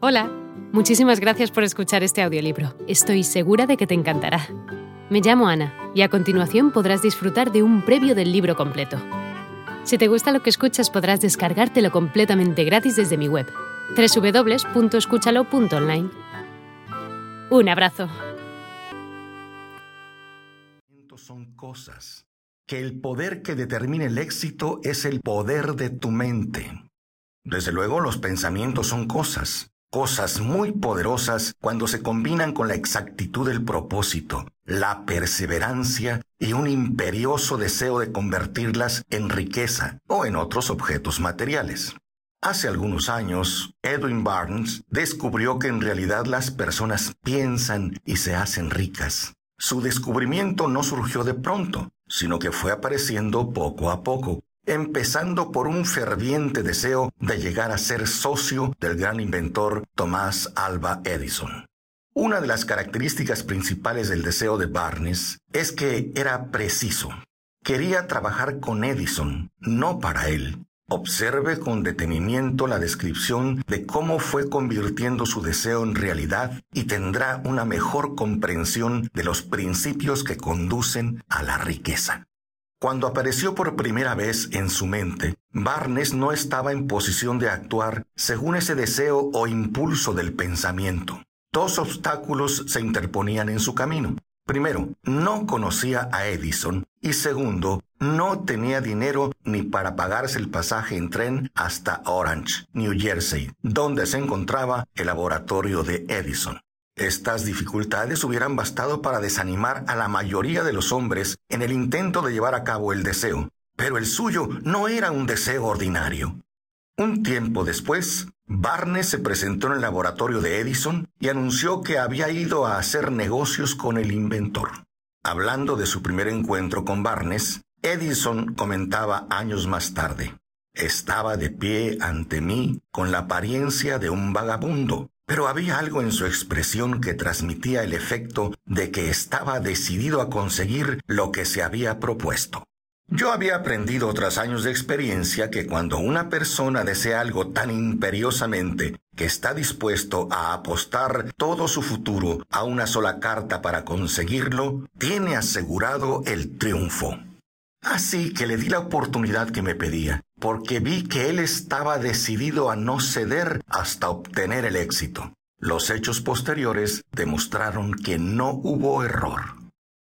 Hola, muchísimas gracias por escuchar este audiolibro. Estoy segura de que te encantará. Me llamo Ana y a continuación podrás disfrutar de un previo del libro completo. Si te gusta lo que escuchas podrás descargártelo completamente gratis desde mi web, www.escúchalo.online. Un abrazo. Son cosas que el poder que determina el éxito es el poder de tu mente. Desde luego los pensamientos son cosas, cosas muy poderosas cuando se combinan con la exactitud del propósito, la perseverancia y un imperioso deseo de convertirlas en riqueza o en otros objetos materiales. Hace algunos años, Edwin Barnes descubrió que en realidad las personas piensan y se hacen ricas. Su descubrimiento no surgió de pronto, sino que fue apareciendo poco a poco, empezando por un ferviente deseo de llegar a ser socio del gran inventor Tomás Alba Edison. Una de las características principales del deseo de Barnes es que era preciso. Quería trabajar con Edison, no para él. Observe con detenimiento la descripción de cómo fue convirtiendo su deseo en realidad y tendrá una mejor comprensión de los principios que conducen a la riqueza. Cuando apareció por primera vez en su mente, Barnes no estaba en posición de actuar según ese deseo o impulso del pensamiento. Dos obstáculos se interponían en su camino. Primero, no conocía a Edison y segundo, no tenía dinero ni para pagarse el pasaje en tren hasta Orange, New Jersey, donde se encontraba el laboratorio de Edison. Estas dificultades hubieran bastado para desanimar a la mayoría de los hombres en el intento de llevar a cabo el deseo, pero el suyo no era un deseo ordinario. Un tiempo después, Barnes se presentó en el laboratorio de Edison y anunció que había ido a hacer negocios con el inventor. Hablando de su primer encuentro con Barnes, Edison comentaba años más tarde. Estaba de pie ante mí con la apariencia de un vagabundo, pero había algo en su expresión que transmitía el efecto de que estaba decidido a conseguir lo que se había propuesto. Yo había aprendido tras años de experiencia que cuando una persona desea algo tan imperiosamente que está dispuesto a apostar todo su futuro a una sola carta para conseguirlo, tiene asegurado el triunfo. Así que le di la oportunidad que me pedía, porque vi que él estaba decidido a no ceder hasta obtener el éxito. Los hechos posteriores demostraron que no hubo error.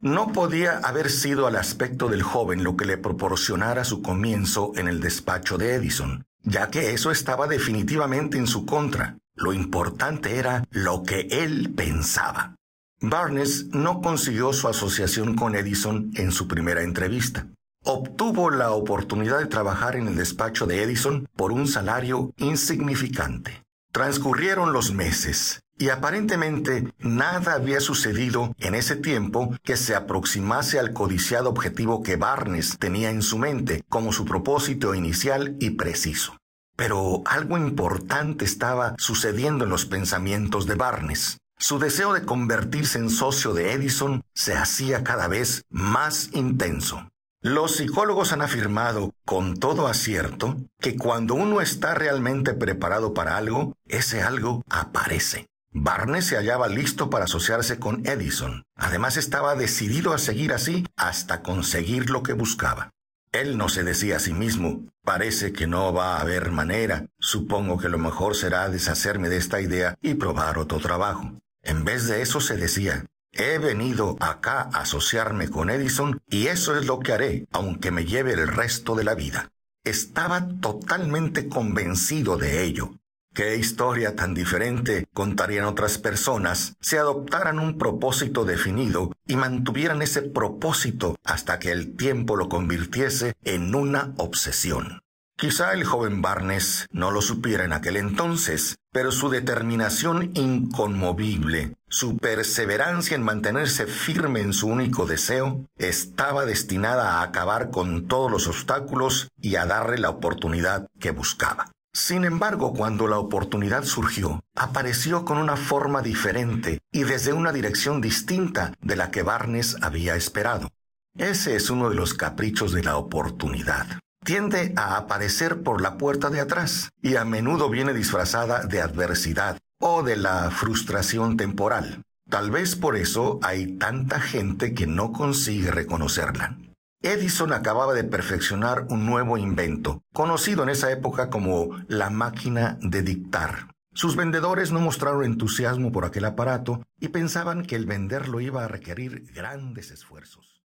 No podía haber sido al aspecto del joven lo que le proporcionara su comienzo en el despacho de Edison, ya que eso estaba definitivamente en su contra. Lo importante era lo que él pensaba. Barnes no consiguió su asociación con Edison en su primera entrevista obtuvo la oportunidad de trabajar en el despacho de Edison por un salario insignificante. Transcurrieron los meses y aparentemente nada había sucedido en ese tiempo que se aproximase al codiciado objetivo que Barnes tenía en su mente como su propósito inicial y preciso. Pero algo importante estaba sucediendo en los pensamientos de Barnes. Su deseo de convertirse en socio de Edison se hacía cada vez más intenso. Los psicólogos han afirmado con todo acierto que cuando uno está realmente preparado para algo, ese algo aparece. Barnes se hallaba listo para asociarse con Edison. Además estaba decidido a seguir así hasta conseguir lo que buscaba. Él no se decía a sí mismo, parece que no va a haber manera, supongo que lo mejor será deshacerme de esta idea y probar otro trabajo. En vez de eso se decía, He venido acá a asociarme con Edison y eso es lo que haré, aunque me lleve el resto de la vida. Estaba totalmente convencido de ello. Qué historia tan diferente contarían otras personas si adoptaran un propósito definido y mantuvieran ese propósito hasta que el tiempo lo convirtiese en una obsesión. Quizá el joven Barnes no lo supiera en aquel entonces, pero su determinación inconmovible, su perseverancia en mantenerse firme en su único deseo, estaba destinada a acabar con todos los obstáculos y a darle la oportunidad que buscaba. Sin embargo, cuando la oportunidad surgió, apareció con una forma diferente y desde una dirección distinta de la que Barnes había esperado. Ese es uno de los caprichos de la oportunidad tiende a aparecer por la puerta de atrás y a menudo viene disfrazada de adversidad, o de la frustración temporal. Tal vez por eso hay tanta gente que no consigue reconocerla. Edison acababa de perfeccionar un nuevo invento, conocido en esa época como la máquina de dictar. Sus vendedores no mostraron entusiasmo por aquel aparato y pensaban que el venderlo iba a requerir grandes esfuerzos.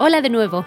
Hola de nuevo.